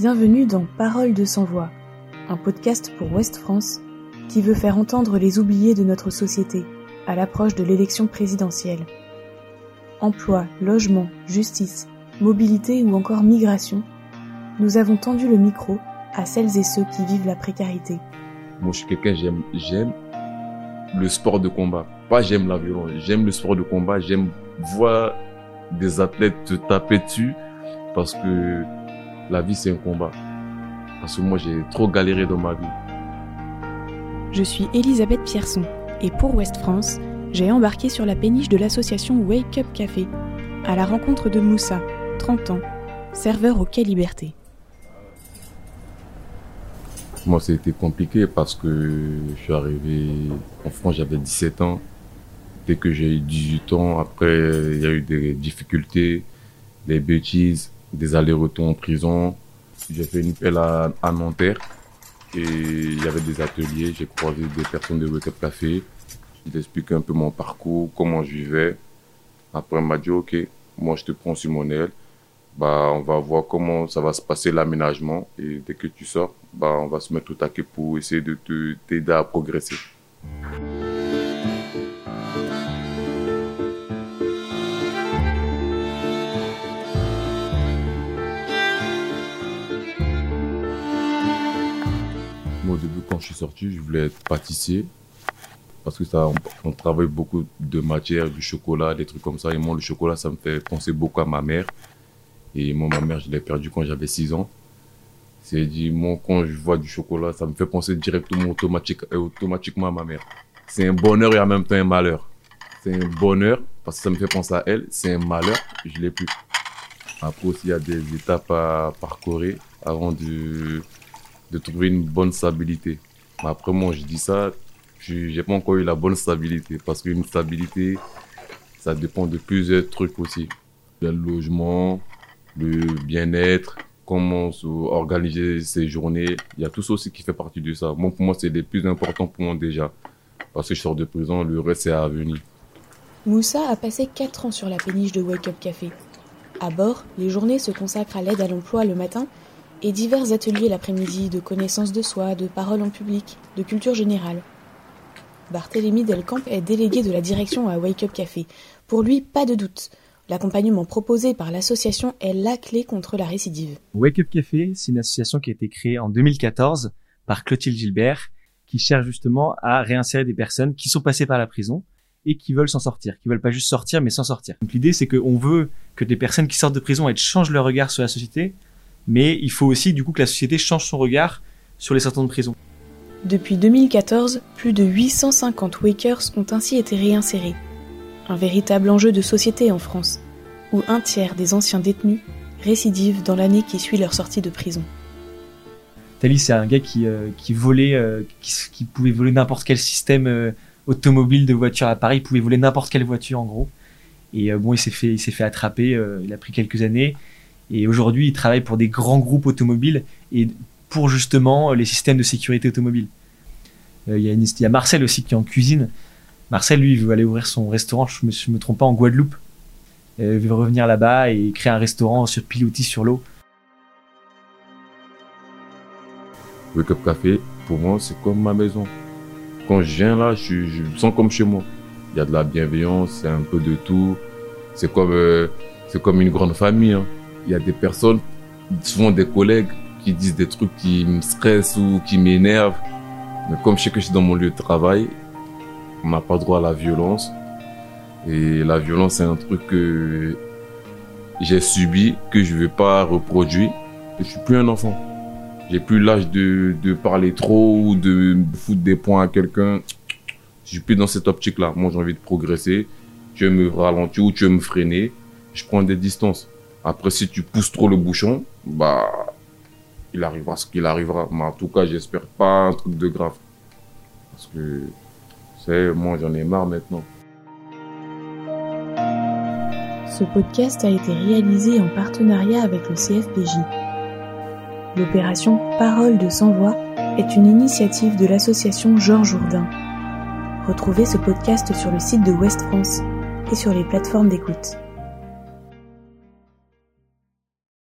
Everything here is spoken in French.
Bienvenue dans Parole de sans voix, un podcast pour Ouest France qui veut faire entendre les oubliés de notre société à l'approche de l'élection présidentielle. Emploi, logement, justice, mobilité ou encore migration, nous avons tendu le micro à celles et ceux qui vivent la précarité. Moi, je suis quelqu'un, j'aime, j'aime le sport de combat. Pas j'aime la violence, j'aime le sport de combat, j'aime voir des athlètes te taper dessus parce que la vie c'est un combat. Parce que moi j'ai trop galéré dans ma vie. Je suis Elisabeth Pierson et pour Ouest France, j'ai embarqué sur la péniche de l'association Wake Up Café à la rencontre de Moussa, 30 ans, serveur au Quai Liberté. Moi, c'était compliqué parce que je suis arrivé en France, j'avais 17 ans. Dès que j'ai eu 18 ans, après, il y a eu des difficultés, des bêtises, des allers-retours en prison. J'ai fait une pelle à, Nanterre et il y avait des ateliers. J'ai croisé des personnes de Wake Up Café. J'ai expliqué un peu mon parcours, comment je vivais. Après, on m'a dit, OK, moi, je te prends sur bah, on va voir comment ça va se passer l'aménagement. Et dès que tu sors, bah, on va se mettre au taquet pour essayer de t'aider à progresser. Au début, quand je suis sorti, je voulais être pâtissier. Parce que ça, on travaille beaucoup de matière, du chocolat, des trucs comme ça. Et moi, le chocolat, ça me fait penser beaucoup à ma mère. Et moi, ma mère, je l'ai perdue quand j'avais 6 ans. C'est dit, moi, quand je vois du chocolat, ça me fait penser directement automatique, euh, automatiquement à ma mère. C'est un bonheur et en même temps un malheur. C'est un bonheur parce que ça me fait penser à elle. C'est un malheur, je l'ai plus. Après aussi, il y a des étapes à parcourir avant de, de trouver une bonne stabilité. Mais après, moi, je dis ça, je n'ai pas encore eu la bonne stabilité parce qu'une stabilité, ça dépend de plusieurs trucs aussi. Le logement, le bien-être, comment organiser ses journées. Il y a tout ça aussi qui fait partie de ça. Moi, pour moi, c'est les plus importants pour moi déjà. Parce que je sors de prison, le reste, c'est à venir. Moussa a passé 4 ans sur la péniche de Wake Up Café. À bord, les journées se consacrent à l'aide à l'emploi le matin et divers ateliers l'après-midi de connaissance de soi, de parole en public, de culture générale. Barthélémy Delcamp est délégué de la direction à Wake Up Café. Pour lui, pas de doute. L'accompagnement proposé par l'association est la clé contre la récidive. Wake Up Café, c'est une association qui a été créée en 2014 par Clotilde Gilbert, qui cherche justement à réinsérer des personnes qui sont passées par la prison et qui veulent s'en sortir, qui veulent pas juste sortir, mais s'en sortir. Donc l'idée, c'est qu'on veut que des personnes qui sortent de prison elles changent leur regard sur la société, mais il faut aussi du coup que la société change son regard sur les sortants de prison. Depuis 2014, plus de 850 Wakers ont ainsi été réinsérés un véritable enjeu de société en France, où un tiers des anciens détenus récidivent dans l'année qui suit leur sortie de prison. Tali, c'est un gars qui, euh, qui volait, euh, qui, pouvait voler n'importe quel système euh, automobile de voiture à Paris, il pouvait voler n'importe quelle voiture en gros. Et bon, il s'est fait, il s'est fait attraper, il a pris quelques années. Et aujourd'hui, il travaille pour des grands groupes automobiles et pour justement les systèmes de sécurité automobile. Il y, a il y a Marcel aussi qui est en cuisine. Marcel, lui, veut aller ouvrir son restaurant, je me, me trompe pas, en Guadeloupe. Il veut revenir là-bas et créer un restaurant sur pilotis sur l'eau. Le Cup Café, pour moi, c'est comme ma maison. Quand je viens là, je, me sens comme chez moi. Il y a de la bienveillance, c'est un peu de tout. C'est comme, euh, comme une grande famille. Hein. Il y a des personnes, souvent des collègues, qui disent des trucs qui me stressent ou qui m'énervent. Mais comme je sais que je suis dans mon lieu de travail, on n'a pas droit à la violence. Et la violence, c'est un truc que j'ai subi, que je ne vais pas reproduire. Je suis plus un enfant. J'ai plus l'âge de, de, parler trop ou de foutre des points à quelqu'un. Je suis plus dans cette optique-là. Moi, j'ai envie de progresser. Tu veux me ralentir ou tu veux me freiner. Je prends des distances. Après, si tu pousses trop le bouchon, bah, il arrivera ce qu'il arrivera. Mais en tout cas, j'espère pas un truc de grave. Parce que c'est, moi j'en ai marre maintenant. Ce podcast a été réalisé en partenariat avec le CFPJ. L'opération Parole de sans-voix est une initiative de l'association Georges Jourdain. Retrouvez ce podcast sur le site de Ouest France et sur les plateformes d'écoute.